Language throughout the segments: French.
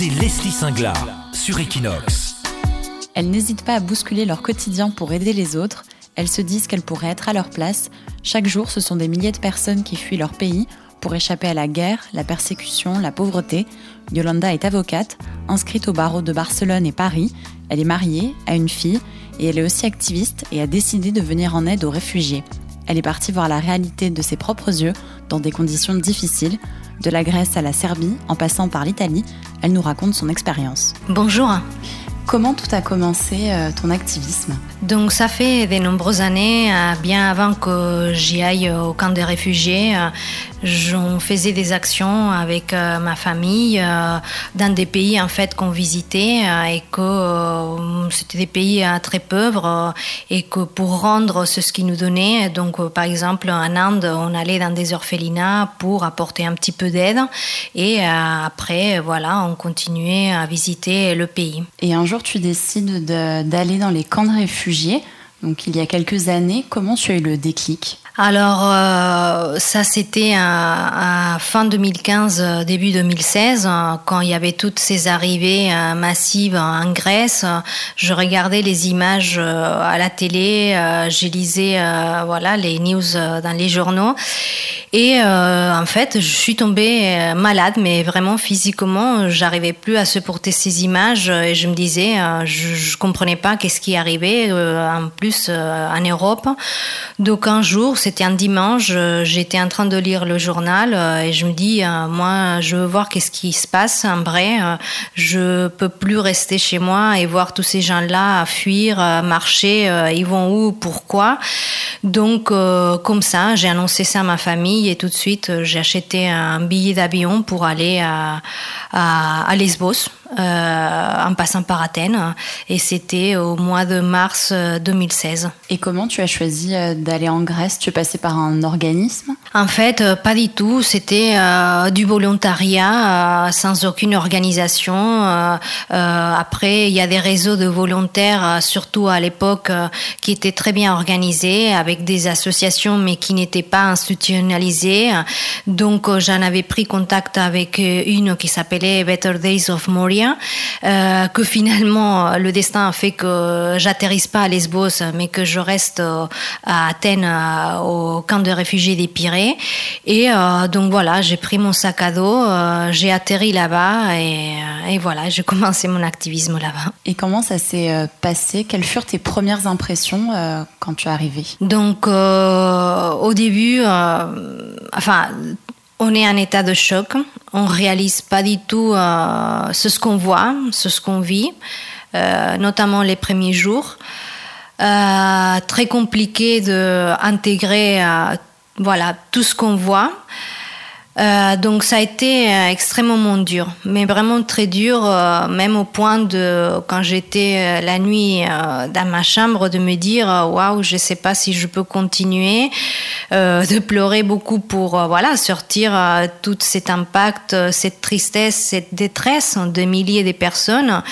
c'est Leslie Singlard sur Equinox. Elles n'hésitent pas à bousculer leur quotidien pour aider les autres. Elles se disent qu'elles pourraient être à leur place. Chaque jour, ce sont des milliers de personnes qui fuient leur pays pour échapper à la guerre, la persécution, la pauvreté. Yolanda est avocate, inscrite au barreau de Barcelone et Paris. Elle est mariée, a une fille et elle est aussi activiste et a décidé de venir en aide aux réfugiés. Elle est partie voir la réalité de ses propres yeux dans des conditions difficiles. De la Grèce à la Serbie, en passant par l'Italie, elle nous raconte son expérience. Bonjour. Comment tout a commencé euh, ton activisme? Donc ça fait de nombreuses années, euh, bien avant que j'y aille au camp des réfugiés, euh, j'en faisais des actions avec ma famille dans des pays en fait qu'on visitait et que c'était des pays très pauvres et que pour rendre ce qu'ils nous donnaient, donc par exemple en Inde, on allait dans des orphelinats pour apporter un petit peu d'aide et après voilà, on continuait à visiter le pays. Et un jour tu décides d'aller dans les camps de réfugiés. Donc il y a quelques années, comment tu as eu le déclic? Alors, euh, ça, c'était à, fin 2015, euh, début 2016, euh, quand il y avait toutes ces arrivées massives en Grèce. Je regardais les images à la télé, je lisais voilà, les news dans les journaux. Et en fait, je suis tombée malade, mais vraiment physiquement, j'arrivais plus à supporter ces images et je me disais, je, ne comprenais pas qu'est-ce qui arrivait, en plus en Europe. Donc un jour, c'était un dimanche, euh, j'étais en train de lire le journal euh, et je me dis, euh, moi, je veux voir qu'est-ce qui se passe en vrai. Je peux plus rester chez moi et voir tous ces gens-là fuir, marcher. Ils vont où Pourquoi Donc, comme ça, j'ai annoncé ça à ma famille et tout de suite, j'ai acheté un billet d'avion pour aller à, à Lesbos euh, en passant par Athènes. Et c'était au mois de mars 2016. Euh, et comment tu as choisi euh, d'aller en Grèce? Tu es passé par un organisme? En fait, pas du tout. C'était du volontariat sans aucune organisation. après, il y a des réseaux de volontaires, surtout à l'époque, qui étaient très bien organisés, avec des associations, mais qui n'étaient pas institutionnalisées. Donc, j'en avais pris contact avec une qui s'appelait Better Days of Moria euh, que finalement le destin a fait que j'atterrisse pas à Lesbos, mais que je reste euh, à Athènes, euh, au camp de réfugiés des Pyrées. Et donc voilà, j'ai pris mon sac à dos, j'ai atterri là-bas et, voilà, j'ai commencé mon activisme là-bas. Et comment ça s'est passé? Quelles furent tes premières impressions quand tu es arrivée? Donc au début, enfin on est en état de choc, on réalise pas du tout euh, ce qu'on voit, ce qu'on vit, euh, notamment les premiers jours. Euh, très compliqué d'intégrer voilà tout ce qu'on voit. Euh, donc ça a été euh, extrêmement dur, mais vraiment très dur, euh, même au point de, quand j'étais la nuit dans ma chambre, de me dire waouh, je sais pas si je peux continuer, de pleurer beaucoup pour voilà sortir tout cet impact, cette tristesse, cette détresse de milliers de personnes,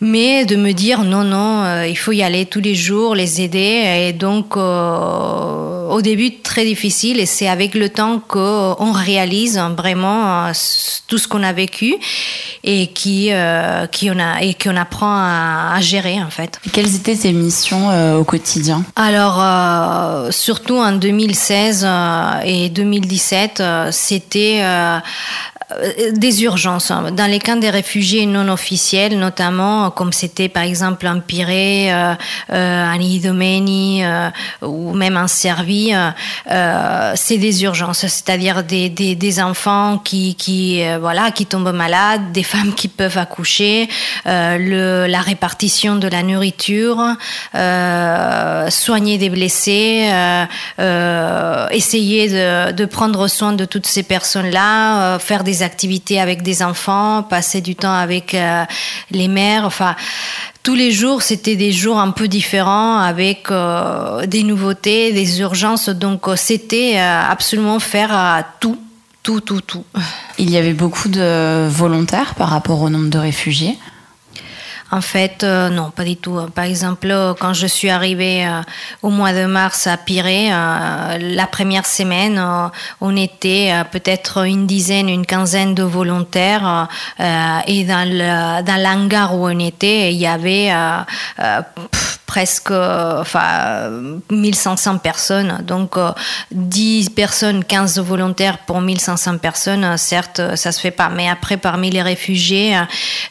mais de me dire non non, il faut y aller tous les jours, les aider, et donc au début très difficile, et c'est avec le temps qu'on réalise vraiment euh, tout ce qu'on a vécu et qui, euh, qui on a et qu'on apprend à, gérer en fait. quelles étaient tes missions euh, au quotidien? Alors surtout en 2016 et 2017, c'était des urgences. Hein. Dans les camps des réfugiés non officiels, notamment, comme c'était par exemple en Pirée, euh, euh, en Idomeni ou même en Serbie, c'est des urgences, c'est-à-dire des, des, enfants qui, qui, voilà, qui tombent malades, des femmes qui peuvent accoucher, la répartition de la nourriture, soigner des blessés, essayer de, de, prendre soin de toutes ces personnes-là, faire des activités avec des enfants, passer du temps avec euh, les mères. Enfin, tous les jours, c'était des jours un peu différents avec euh, des nouveautés, des urgences. Donc, euh, c'était absolument faire tout, tout, tout, tout. Il y avait beaucoup de volontaires par rapport au nombre de réfugiés En fait, euh, non, pas du tout. Par exemple, quand je suis arrivée euh, au mois de mars à Pirée, la première semaine, on était peut-être une dizaine, une quinzaine de volontaires. et dans l'hangar où on était, il y avait presque enfin, 1500 personnes. Donc 10 personnes, 15 volontaires pour 1500 personnes, certes, ça se fait pas. Mais après, parmi les réfugiés,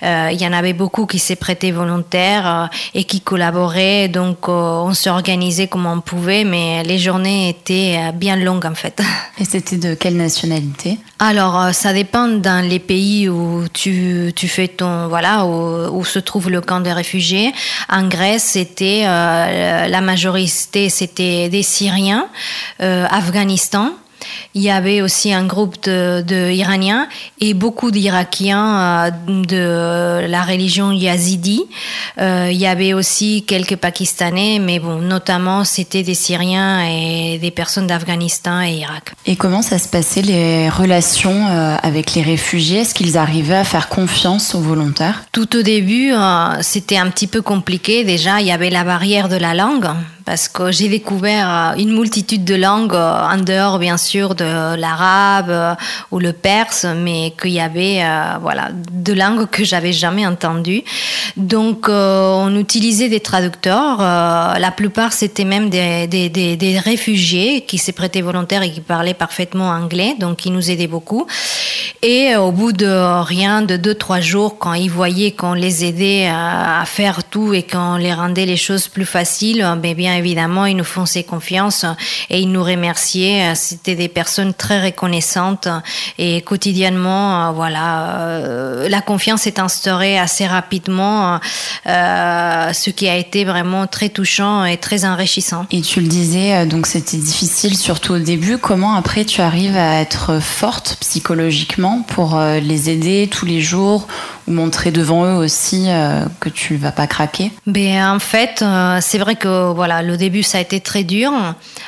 euh, il y en avait beaucoup qui s'est prêté volontaires euh, et qui collaboraient. Donc euh, on s'organisait comme on pouvait, mais les journées étaient bien longues en fait. Et c'était de quelle nationalité? Alors ça dépend dans les pays où tu, tu fais ton voilà où, où, se trouve le camp des réfugiés. En Grèce, c'était euh, la majorité, c'était des Syriens, euh, Afghanistan. Il y avait aussi un groupe de, Iraniens et beaucoup d'Irakiens euh, de la religion yazidi. Euh, il y avait aussi quelques Pakistanais, mais bon, notamment c'était des Syriens et des personnes d'Afghanistan et Irak. Et comment ça se passait les relations euh, avec les réfugiés? Est-ce qu'ils arrivaient à faire confiance aux volontaires? Tout au début, c'était un petit peu compliqué. Déjà, il y avait la barrière de la langue parce que j'ai découvert euh, une multitude de langues euh, en dehors bien sûr de l'arabe euh, ou le perse, mais qu'il y avait voilà deux langues que j'avais jamais entendues. Donc on utilisait des traducteurs. la plupart c'était même des, des, des, réfugiés qui s'est prêtés volontaires et qui parlaient parfaitement anglais, donc ils nous aidaient beaucoup. Et au bout de rien, de deux trois jours, quand ils voyaient qu'on les aidait à, faire tout et qu'on les rendait les choses plus faciles, ben bien évidemment, ils nous font ses confiance et ils nous remerciaient. C'était des personnes très reconnaissantes et quotidiennement, euh, voilà, euh, la confiance est instaurée assez rapidement, euh, ce qui a été vraiment très touchant et très enrichissant. Et tu le disais, donc c'était difficile surtout au début. Comment après tu arrives à être forte psychologiquement pour les aider tous les jours montrer devant eux aussi que tu vas pas craquer Ben en fait, c'est vrai que voilà le début, ça a été très dur.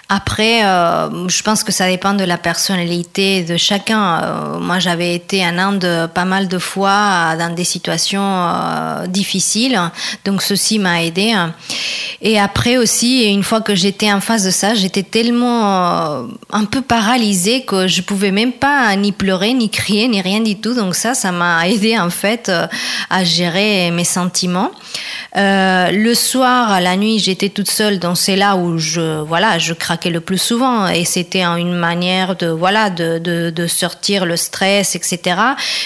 Après, euh, je pense que ça dépend de la personnalité de chacun. Euh, moi, j'avais été en Inde pas mal de fois dans des situations euh, difficiles, donc ceci m'a aidé. Et après aussi, une fois que j'étais en face de ça, j'étais tellement un peu paralysée que je pouvais même pas ni pleurer, ni crier, ni rien du tout. Donc ça, ça m'a aidé en fait à gérer mes sentiments. le soir, la nuit, j'étais toute seule donc c'est là où je voilà je craquais le plus souvent. Et c'était une manière de voilà de, de, sortir le stress etc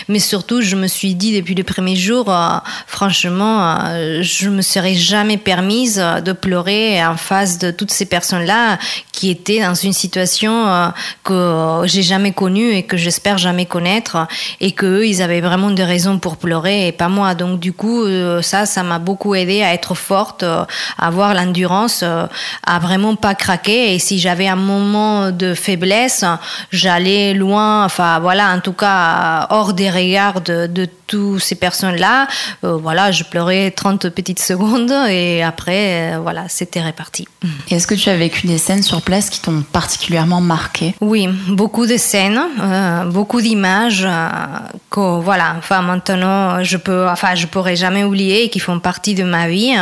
mais surtout je me suis dit depuis le premier jour euh, franchement euh, je me serais jamais permise de pleurer en face de toutes ces personnes là qui étaient dans une situation euh, que j'ai jamais connue et que j'espère jamais connaître. Et que eux, ils avaient vraiment des raisons pour pleurer et pas moi donc du coup ça ça m'a beaucoup aidé à être forte à avoir l'endurance euh, à vraiment pas craquer. Et si j'avais un moment de faiblesse, j'allais loin, enfin voilà, en tout cas hors des regards de, de toutes ces personnes-là. Euh, voilà, je pleurais 30 petites secondes et après, euh, voilà, c'était réparti. Est-ce que tu as vécu des scènes sur place qui t'ont particulièrement marqué? Oui, beaucoup de scènes, beaucoup d'images que voilà, enfin maintenant je peux, enfin je pourrais jamais oublier et qui font partie de ma vie.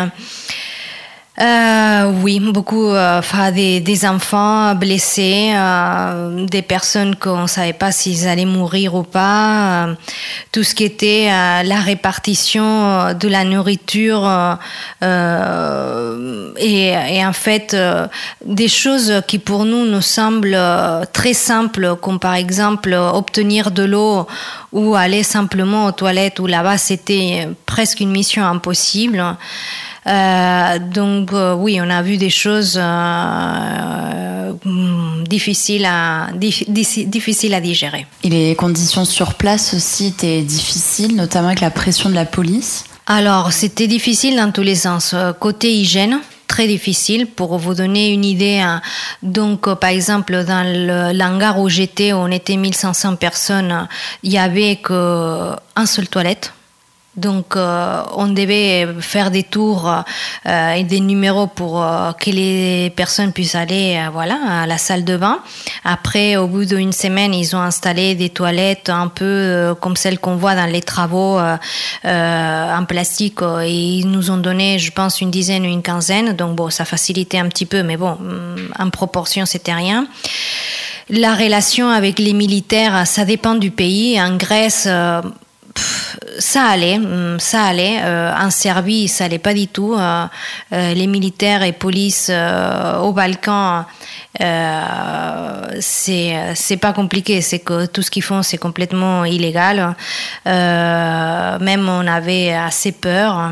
Euh, oui, beaucoup. Euh, des, des, enfants blessés, euh, des personnes qu'on ne savait pas s'ils allaient mourir ou pas. Euh, tout ce qui était euh, la répartition de la nourriture et, et, en fait des choses qui pour nous nous semblent très simples, comme par exemple obtenir de l'eau ou aller simplement aux toilettes. Où là-bas c'était presque une mission impossible. Euh, donc euh, oui, on a vu des choses euh, difficiles, à, difficiles à digérer. Et les conditions sur place aussi étaient difficiles, notamment avec la pression de la police? Alors, c'était difficile dans tous les sens. Côté hygiène, très difficile. Pour vous donner une idée, hein, donc par exemple dans l'hangar où j'étais, on était 1500 personnes, il y avait qu'un seul toilette Donc, euh, on devait faire des tours euh, et des numéros pour euh, que les personnes puissent aller voilà, à la salle de bain. Après, au bout d'une semaine, ils ont installé des toilettes un peu comme celles qu'on voit dans les travaux en plastique. Et ils nous ont donné, je pense, une dizaine ou une quinzaine. Donc, bon, ça facilitait un petit peu, mais bon, mm, en proportion, c'était rien. La relation avec les militaires, ça dépend du pays. En Grèce, ça allait, mm, ça allait. Euh, en Serbie, ça allait pas du tout. Euh, euh, les militaires et police au Balkan, c'est c'est pas compliqué. C'est que tout ce qu'ils font, c'est complètement illégal. même on avait assez peur.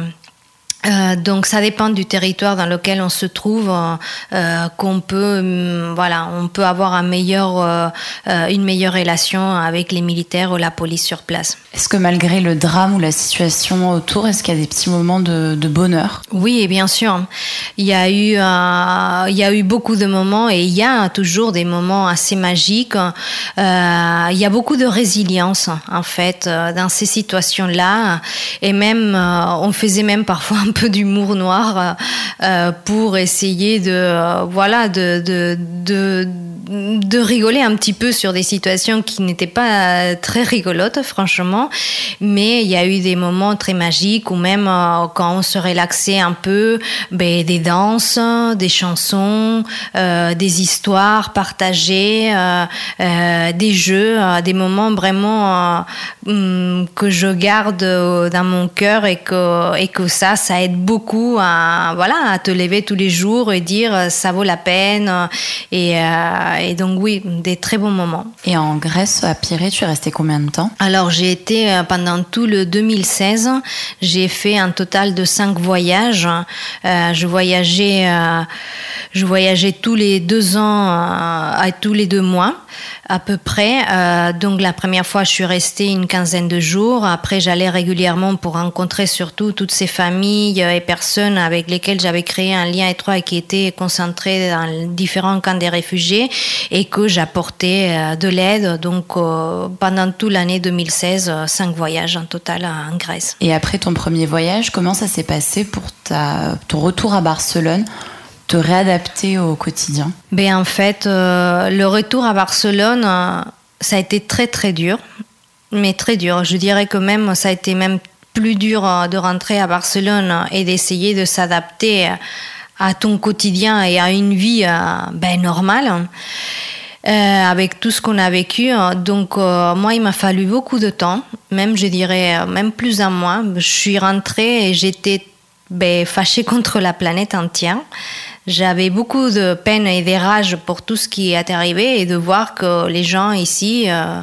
Euh, donc ça dépend du territoire dans lequel on se trouve euh, euh qu'on peut hum, voilà on peut avoir un meilleur une meilleure relation avec les militaires ou la police sur place. Est-ce que malgré le drame ou la situation autour est-ce qu'il y a des petits moments de, de bonheur? Oui bien sûr. Il y a eu il y a eu beaucoup de moments et il y a toujours des moments assez magiques. Il y a beaucoup de résilience en fait dans ces situations là et même on faisait même parfois un peu d'humour noir euh, pour essayer de, euh, voilà, de, de, de, de, rigoler un petit peu sur des situations qui n'étaient pas très rigolotes, franchement. Mais il y a eu des moments très magiques où même euh, quand on se relaxait un peu, ben, des danses, des chansons, des histoires partagées, des jeux, des moments vraiment mm, que je garde dans mon cœur et que, et que ça, ça aide beaucoup à, voilà, à te lever tous les jours et dire euh, ça vaut la peine. Et, euh, et donc, oui, des très bons moments. Et en Grèce, à Pirée, tu es resté combien de temps? Alors, j'ai été euh, pendant tout le 2016, j'ai fait un total de cinq voyages. je voyageais, je voyageais tous les deux ans, à tous les deux mois à peu près. Euh, donc la première fois, je suis restée une quinzaine de jours. Après, j'allais régulièrement pour rencontrer surtout toutes ces familles et personnes avec lesquelles j'avais créé un lien étroit et qui étaient concentrées dans différents camps des réfugiés et que j'apportais euh, de l'aide. Donc euh, pendant toute l'année 2016, cinq voyages en total en Grèce. Et après ton premier voyage, comment ça s'est passé pour ta, ton retour à Barcelone? Te réadapter au quotidien ben, En fait, euh, le retour à Barcelone, euh, ça a été très très dur, mais très dur. Je dirais que même ça a été même plus dur euh, de rentrer à Barcelone et d'essayer de s'adapter à ton quotidien et à une vie ben, normale. avec tout ce qu'on a vécu. Donc, moi, il m'a fallu beaucoup de temps, même, je dirais, même plus d'un mois. Je suis rentrée et j'étais ben, fâchée contre la planète entière. J'avais beaucoup de peine et de rage pour tout ce qui est arrivé et de voir que les gens ici, euh,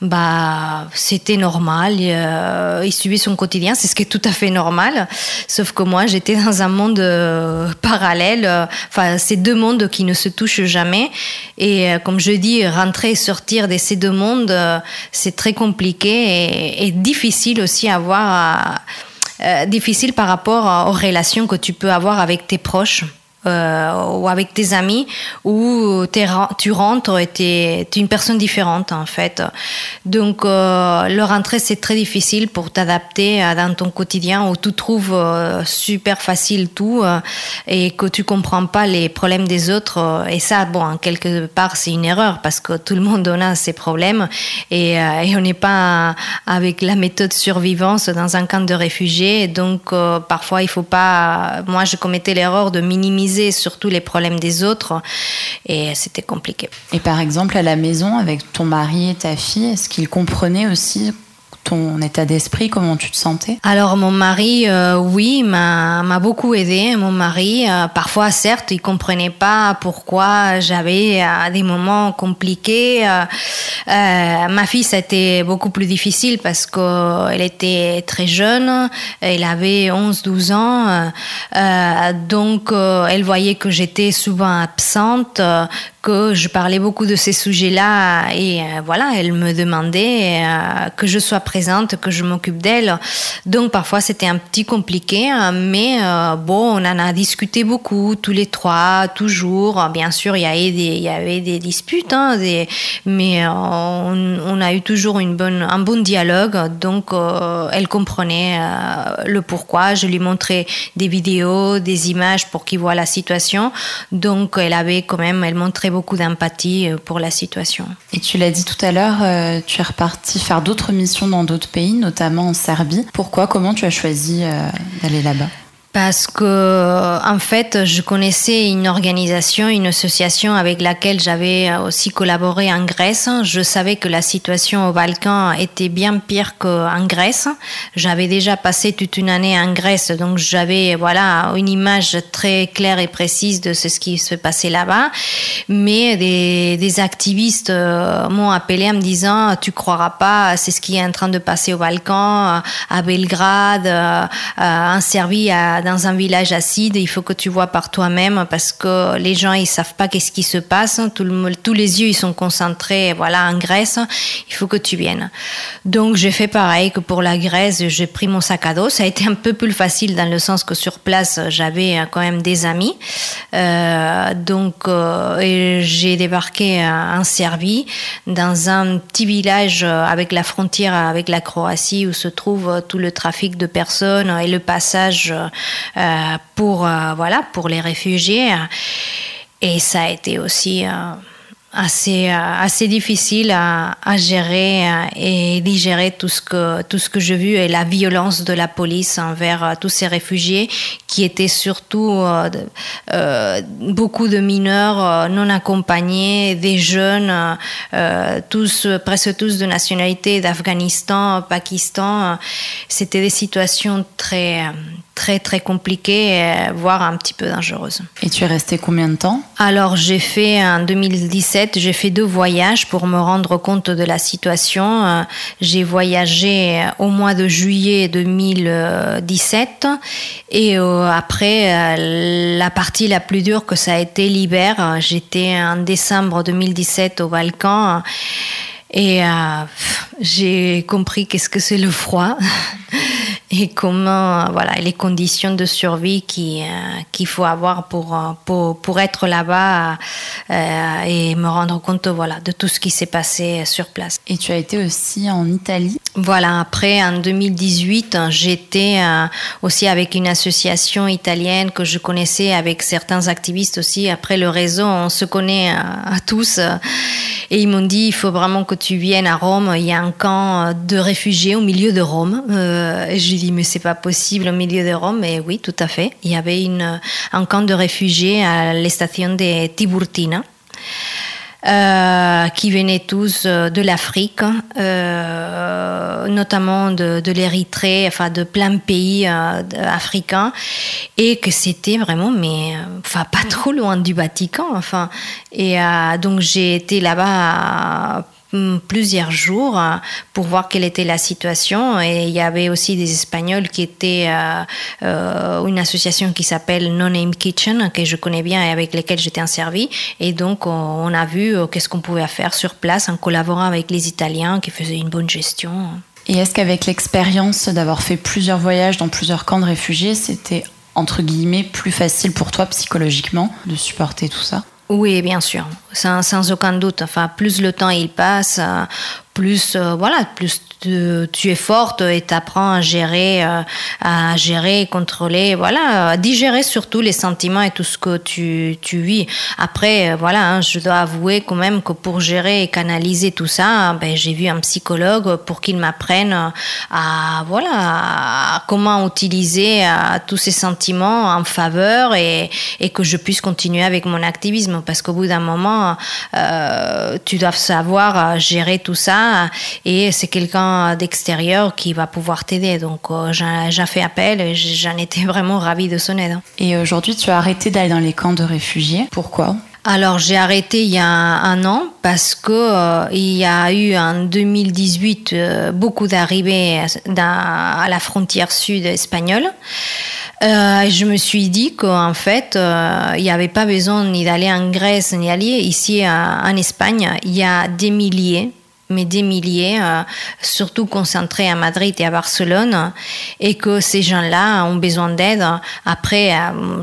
bah, c'était normal, euh, ils suivaient son quotidien, c'est ce qui est tout à fait normal. Sauf que moi, j'étais dans un monde euh, parallèle, enfin, ces deux mondes qui ne se touchent jamais. Et comme je dis, rentrer et sortir de ces deux mondes, c'est très compliqué et, difficile aussi à avoir. difficile par rapport aux relations que tu peux avoir avec tes proches ou avec tes amis où tu rentres et tu es, une personne différente en fait. Donc euh, le rentrer c'est très difficile pour t'adapter dans ton quotidien où tu trouves euh, super facile tout euh, et que tu comprends pas les problèmes des autres et ça bon en quelque part c'est une erreur parce que tout le monde en a ses problèmes et, et on n'est pas avec la méthode survivance dans un camp de réfugiés donc parfois il faut pas moi je commettais l'erreur de minimiser surtout les problèmes des autres et c'était compliqué. Et par exemple, à la maison, avec ton mari et ta fille, est-ce qu'ils comprenaient aussi ton état d'esprit, comment tu te sentais? Alors mon mari, euh, oui, m'a beaucoup aidé. Mon mari, euh, parfois certes, il comprenait pas pourquoi j'avais euh, des moments compliqués. ma fille, c'était beaucoup plus difficile parce qu'elle était très jeune, elle avait 11-12 ans, donc elle voyait que j'étais souvent absente, je parlais beaucoup de ces sujets-là et euh, voilà, elle me demandait euh, que je sois présente, que je m'occupe d'elle. Donc parfois c'était un petit compliqué, hein, mais euh, bon, on en a discuté beaucoup, tous les trois, toujours. Bien sûr, il y y avait des disputes, hein, mais on, on, a eu toujours une bonne, un bon dialogue. Donc elle comprenait le pourquoi. Je lui montrais des vidéos, des images pour qu'il voit la situation. Donc elle avait quand même, elle montrait beaucoup d'empathie euh, pour la situation. Et tu l'as dit tout à l'heure, euh, tu es reparti faire d'autres missions dans d'autres pays, notamment en Serbie. Pourquoi? Comment tu as choisi euh, d'aller là-bas? Parce que en fait, je connaissais une organisation, une association avec laquelle j'avais aussi collaboré en Grèce. Je savais que la situation au Balkan était bien pire qu'en Grèce. J'avais déjà passé toute une année en Grèce, donc j'avais voilà une image très claire et précise de ce qui se passait là-bas. Mais des, des activistes euh, m'ont appelé en me disant "Tu croiras pas, c'est ce qui est en train de passer au Balkan, à Belgrade, euh, en Serbie." À, dans un village acide, il faut que tu vois par toi-même parce que les gens ils savent pas qu'est-ce qui se passe, tous les yeux ils sont concentrés voilà en Grèce, il faut que tu viennes. Donc j'ai fait pareil que pour la Grèce, j'ai pris mon sac à dos, ça a été un peu plus facile dans le sens que sur place j'avais quand même des amis, euh, donc euh, j'ai débarqué en Serbie dans un petit village avec la frontière avec la Croatie où se trouve tout le trafic de personnes et le passage euh, pour, euh, voilà, pour les réfugiés. Et ça a été aussi euh, assez, assez difficile à, à, gérer et digérer tout ce que, tout ce que j'ai vu et la violence de la police envers tous ces réfugiés qui étaient surtout beaucoup de mineurs non accompagnés, des jeunes, tous, presque tous de nationalité d'Afghanistan, Pakistan. C'était des situations très, très très compliquée, euh, voire un petit peu dangereuse. Et tu es resté combien de temps? Alors j'ai fait en 2017, j'ai fait deux voyages pour me rendre compte de la situation. Euh, j'ai voyagé au mois de juillet 2017 et euh, après la partie la plus dure que ça a été l'hiver. J'étais en décembre 2017 au Balkan. Et j'ai compris qu'est-ce que c'est le froid. et comment voilà les conditions de survie qui euh, qu'il faut avoir pour, euh, pour, pour être là-bas euh, et me rendre compte voilà de tout ce qui s'est passé sur place. Et tu as été aussi en Italie? Voilà, après en 2018, j'étais aussi avec une association italienne que je connaissais avec certains activistes aussi après le réseau, on se connaît à, tous et ils m'ont dit il faut vraiment que tu viennes à Rome, il y a un camp de réfugiés au milieu de Rome. et je dit, mais c'est pas possible au milieu de Rome. Et oui, tout à fait. Il y avait une, un camp de réfugiés à la station de Tiburtina. Euh, qui venaient tous euh, de l'Afrique, euh, notamment de, de l'Érythrée, enfin de plein de pays africains, et que c'était vraiment, mais enfin pas trop loin du Vatican, enfin. Et donc j'ai été là-bas plusieurs jours euh, pour voir quelle était la situation. Et il y avait aussi des Espagnols qui étaient euh, euh, une association qui s'appelle No Name Kitchen, que je connais bien et avec lesquels j'étais en servi. Et donc, on a vu qu'est-ce qu'on pouvait faire sur place en collaborant avec les Italiens qui faisaient une bonne gestion. Et est-ce qu'avec l'expérience d'avoir fait plusieurs voyages dans plusieurs camps de réfugiés, c'était entre guillemets plus facile pour toi psychologiquement de supporter tout ça? Oui, bien sûr, sans, sans, aucun doute. Enfin, plus le temps il passe, plus euh, voilà plus tu es forte et t'apprends à gérer euh, à gérer contrôler voilà à digérer surtout les sentiments et tout ce que tu, tu vis. Après euh, voilà hein, je dois avouer quand même que pour gérer et canaliser tout ça ben, j'ai vu un psychologue pour qu'il m'apprenne à voilà à comment utiliser tous ces sentiments en faveur et, et que je puisse continuer avec mon activisme. Parce qu'au bout d'un moment tu dois savoir gérer tout ça et c'est quelqu'un d'extérieur qui va pouvoir t'aider. Donc euh, j'ai fait appel et j'en étais vraiment ravie de son aide. Et aujourd'hui, tu as arrêté d'aller dans les camps de réfugiés. Pourquoi? Alors j'ai arrêté il y a un, an parce que euh, il y a eu en 2018 euh, beaucoup d'arrivées à la frontière sud espagnole. je me suis dit qu'en fait, il n'y avait pas besoin ni d'aller en Grèce ni d'aller ici en Espagne. Il y a des milliers mais des milliers, euh, surtout concentrés à Madrid et à Barcelone, et que ces gens-là ont besoin d'aide. Après, euh,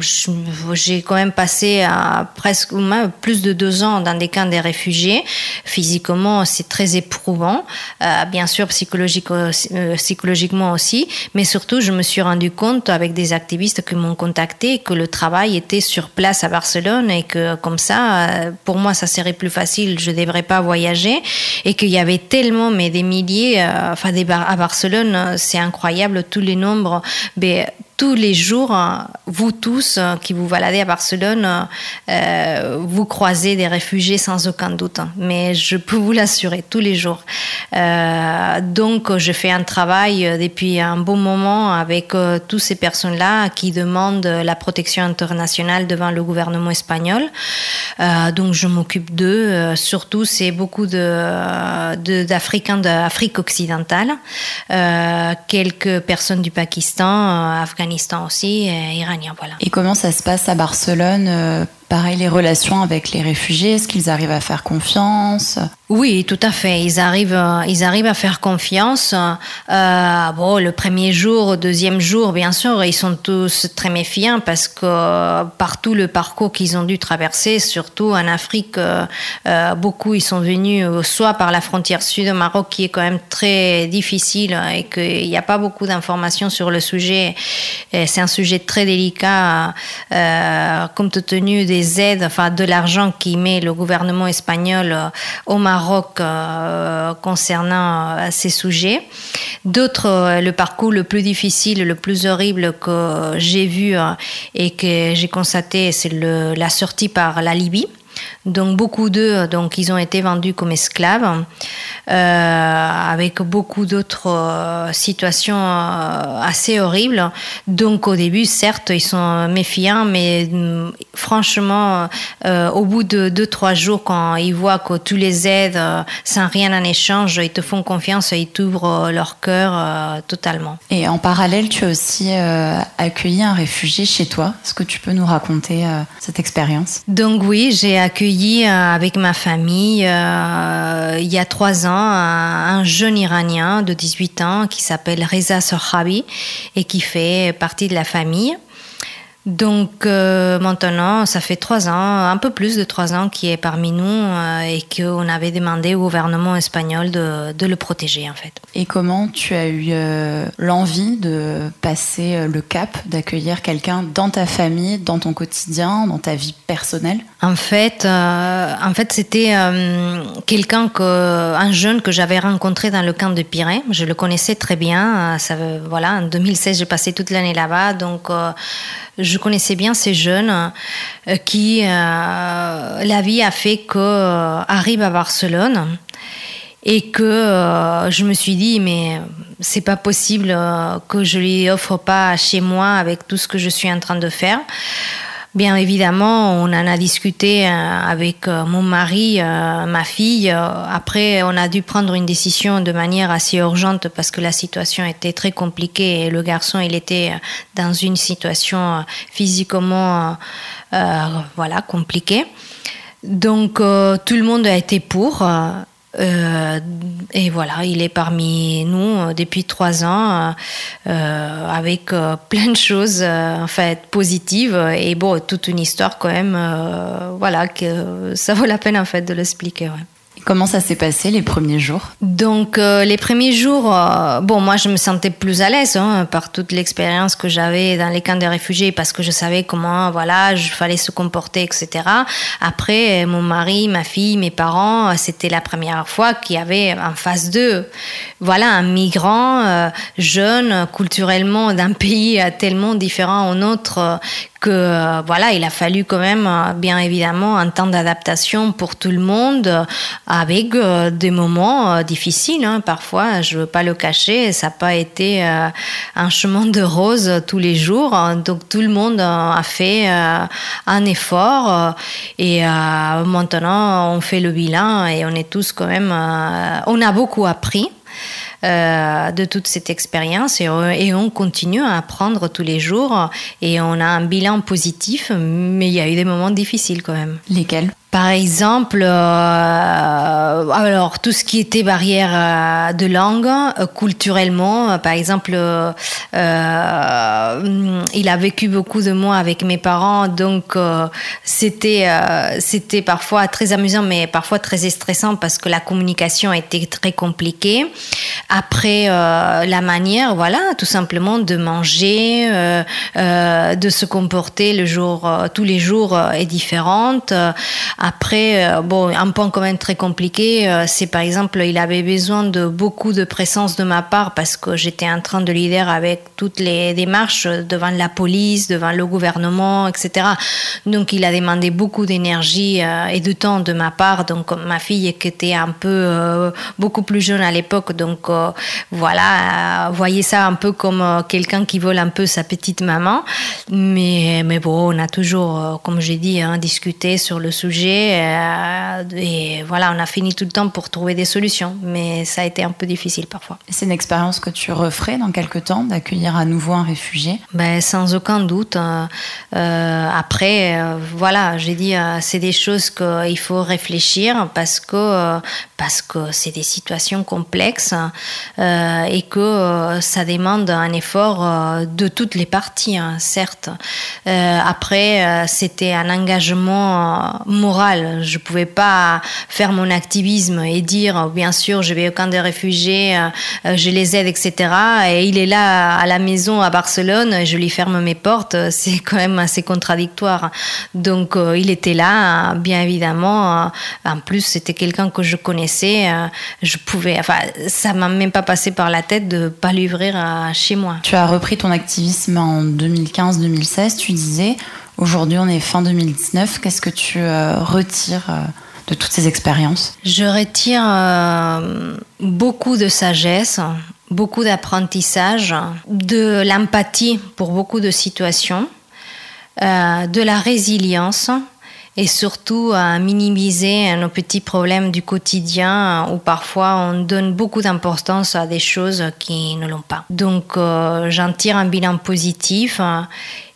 j'ai quand même passé euh, presque plus de deux ans dans des camps des réfugiés. Physiquement, c'est très éprouvant, bien sûr psychologique, psychologiquement aussi, mais surtout, je me suis rendu compte avec des activistes qui m'ont contacté que le travail était sur place à Barcelone et que comme ça, pour moi, ça serait plus facile, je ne devrais pas voyager et que il y avait tellement, mais des milliers, euh, enfin à Barcelone, c'est incroyable tous les nombres. Mais tous les jours, vous tous qui vous baladez à Barcelone, euh, vous croisez des réfugiés sans aucun doute. Mais je peux vous l'assurer, tous les jours. Euh, donc, je fais un travail depuis un bon moment avec euh, toutes ces personnes-là qui demandent la protection internationale devant le gouvernement espagnol. donc, je m'occupe d'eux. surtout, c'est beaucoup d'Africains d'Afrique occidentale, quelques personnes du Pakistan, Afghanistan aussi, et iranien. Voilà. Et comment ça se passe à Barcelone euh, Pareil, les relations avec les réfugiés, est-ce qu'ils arrivent à faire confiance? Oui, tout à fait. Ils arrivent, euh, ils arrivent à faire confiance. Euh, bon, le premier jour, deuxième jour, bien sûr, ils sont tous très méfiants parce que partout le parcours qu'ils ont dû traverser, surtout en Afrique, euh, beaucoup ils sont venus soit par la frontière sud au Maroc, qui est quand même très difficile et qu'il n'y a pas beaucoup d'informations sur le sujet. C'est un sujet très délicat, compte tenu des aides, enfin de l'argent qui met le gouvernement espagnol euh, au Maroc euh, concernant euh, ces sujets. D'autres, le parcours le plus difficile, le plus horrible que j'ai vu et que j'ai constaté, c'est la sortie par la Libye. Donc beaucoup d'eux, donc ils ont été vendus comme esclaves, euh, avec beaucoup d'autres euh, situations euh, assez horribles. Donc au début, certes, ils sont méfiants, mais mm, franchement, au bout de deux trois jours, quand ils voient que tous les aides sans rien en échange, ils te font confiance, et ils t'ouvrent leur cœur totalement. Et en parallèle, tu as aussi accueilli un réfugié chez toi. Est-ce que tu peux nous raconter cette expérience? Donc oui, j'ai accueilli euh, avec ma famille euh, il y a trois ans un, jeune Iranien de 18 ans qui s'appelle Reza Sorhabi et qui fait partie de la famille. Donc euh, maintenant, ça fait trois ans, un peu plus de trois ans qu'il est parmi nous euh, et qu'on avait demandé au gouvernement espagnol de, le protéger en fait. Et comment tu as eu l'envie de passer le cap, d'accueillir quelqu'un dans ta famille, dans ton quotidien, dans ta vie personnelle? En fait, en fait, c'était quelqu'un que, un jeune que j'avais rencontré dans le camp de Pirée. Je le connaissais très bien. Ça, voilà, en 2016, j'ai passé toute l'année là-bas, donc je connaissais bien ces jeunes euh, qui, euh, la vie a fait que euh, arrivent à Barcelone et que je me suis dit mais c'est pas possible que je lui offre pas chez moi avec tout ce que je suis en train de faire. Bien évidemment, on en a discuté euh, avec euh, mon mari, euh, ma fille. Après, on a dû prendre une décision de manière assez urgente parce que la situation était très compliquée et le garçon, il était dans une situation physiquement, voilà, compliquée. Donc, tout le monde a été pour. Euh, et voilà, il est parmi nous euh, depuis trois ans euh, avec plein de choses en fait positives et bon toute une histoire quand même voilà que ça vaut la peine en fait de l'expliquer. Ouais. Comment ça s'est passé les premiers jours Donc euh, les premiers jours, euh, bon moi je me sentais plus à l'aise hein, par toute l'expérience que j'avais dans les camps de réfugiés parce que je savais comment voilà il fallait se comporter etc. Après mon mari, ma fille, mes parents, c'était la première fois qu'il y avait en face d'eux voilà un migrant euh, jeune culturellement d'un pays tellement différent au nôtre que euh, voilà, il a fallu quand même, euh, bien évidemment, un temps d'adaptation pour tout le monde, euh, avec des moments difficiles. Hein. Parfois, je veux pas le cacher, ça n'a pas été un chemin de rose tous les jours. Donc tout le monde a fait un effort et maintenant on fait le bilan et on est tous quand même, on a beaucoup appris. De toute cette expérience et, et, on continue à apprendre tous les jours et on a un bilan positif, mais il y a eu des moments difficiles quand même. Lesquels? Par exemple, euh, alors tout ce qui était barrière euh, de langue, euh, culturellement, par exemple, il a vécu beaucoup de mois avec mes parents, donc c'était c'était parfois très amusant, mais parfois très stressant parce que la communication était très compliquée. Après, la manière, voilà, tout simplement de manger, de se comporter le jour, tous les jours est différente. Après, euh, bon, un point quand même très compliqué, euh, c'est par exemple, il avait besoin de beaucoup de présence de ma part parce que j'étais en train de l'aider avec toutes les démarches devant la police, devant le gouvernement, etc. Donc, il a demandé beaucoup d'énergie euh, et de temps de ma part. Donc, ma fille qui était un peu beaucoup plus jeune à l'époque, donc voilà, voyez ça un peu comme quelqu'un qui vole un peu sa petite maman. Mais, mais bon, on a toujours, comme j'ai dit, hein, discuté sur le sujet euh, et voilà, on a fini tout le temps pour trouver des solutions, mais ça a été un peu difficile parfois. C'est une expérience que tu referais dans quelques temps, d'accueillir à nouveau un réfugié? Ben, Sans aucun doute. Euh, euh, après, voilà, j'ai dit, c'est des choses qu'il faut réfléchir parce que parce que c'est des situations complexes et que ça demande un effort de toutes les parties, hein, certes. après, c'était un engagement moral. Je ne pouvais pas faire mon activisme et dire, bien sûr, je vais au camp des réfugiés, euh, euh, je les aide, etc. Et il est là à la maison à Barcelone, je lui ferme mes portes. C'est quand même assez contradictoire. Donc, euh, il était là, bien évidemment. En plus, c'était quelqu'un que je connaissais. Je pouvais, enfin, ça m'a même pas passé par la tête de pas l'ouvrir chez moi. Tu as repris ton activisme en 2015-2016, tu disais. Aujourd'hui, on est fin 2019. Qu'est-ce que tu euh, retires euh, de toutes ces expériences? Je retire euh, beaucoup de sagesse, beaucoup d'apprentissage, de l'empathie pour beaucoup de situations, de la résilience et surtout à minimiser nos petits problèmes du quotidien où parfois on donne beaucoup d'importance à des choses qui ne l'ont pas. Donc j'en tire un bilan positif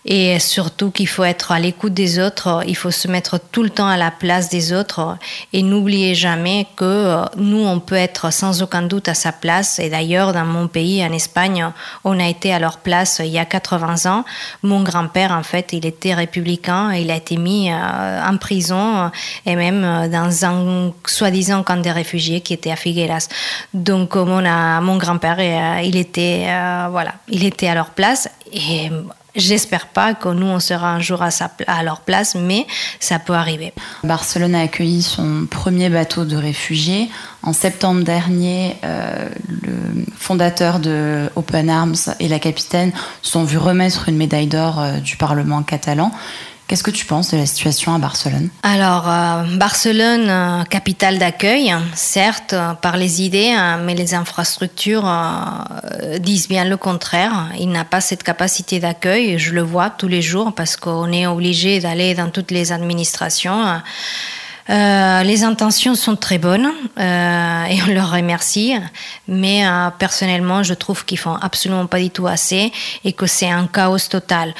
et surtout qu'il faut être à l'écoute des autres, il faut se mettre tout le temps à la place des autres et n'oubliez jamais que euh, nous, on peut être sans aucun doute à sa place. Et d'ailleurs, dans mon pays, en Espagne, on a été à leur place il y a 80 ans. Mon grand-père, en fait, il était républicain, il a été mis euh, en prison et même euh, dans un soi-disant camp des réfugiés qui était à Figueras. Donc, mon, mon grand-père, il était, voilà, il était à leur place et J'espère pas que nous, on sera un jour à, leur place, mais ça peut arriver. Barcelone a accueilli son premier bateau de réfugiés. En septembre dernier, euh, le fondateur de Open Arms et la capitaine sont vus remettre une médaille d'or euh, du Parlement catalan. Qu'est-ce que tu penses de la situation à Barcelone? Alors, euh, Barcelone, euh, capitale d'accueil, certes, euh, par les idées, mais les infrastructures disent bien le contraire. Il n'a pas cette capacité d'accueil, je le vois tous les jours parce qu'on est obligé d'aller dans toutes les administrations. les intentions sont très bonnes et on leur remercie, mais personnellement, je trouve qu'ils font absolument pas du tout assez et que c'est un chaos total.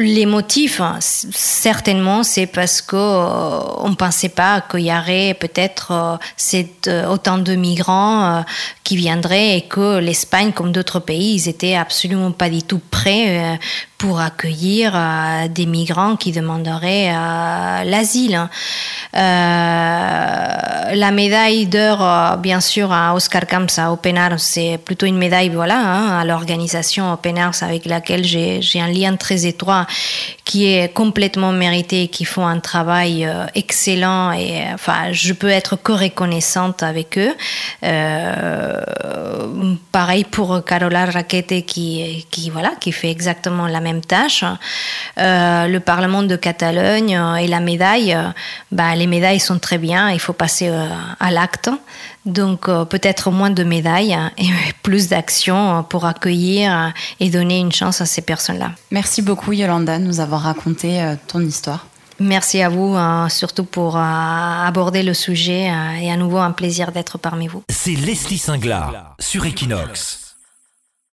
Les motifs, hein, certainement, c'est parce qu'on euh, ne pensait pas qu'il y aurait peut-être euh, euh, autant de migrants qui viendraient et que l'Espagne, comme d'autres pays, ils étaient absolument pas du tout prêts pour accueillir des migrants qui demanderaient l'asile. Hein. la médaille d'or, bien sûr, à Oscar Camps à Open Arms, c'est plutôt une médaille voilà, hein, à l'organisation Open Arms avec laquelle j'ai un lien très étroit qui est complètement mérité, qui font un travail euh, excellent et enfin, je peux être que reconnaissante avec eux. Euh, pareil pour Carola Raquete qui, qui, voilà, qui fait exactement la même tâche. Euh, le Parlement de Catalogne et la médaille, bah, les médailles sont très bien, il faut passer à l'acte. Donc euh, peut-être moins de médailles hein, et plus d'actions pour accueillir et donner une chance à ces personnes-là. Merci beaucoup Yolanda de nous avoir raconté euh, ton histoire. Merci à vous, surtout pour aborder le sujet et à nouveau un plaisir d'être parmi vous. C'est Leslie Singlar sur Equinox.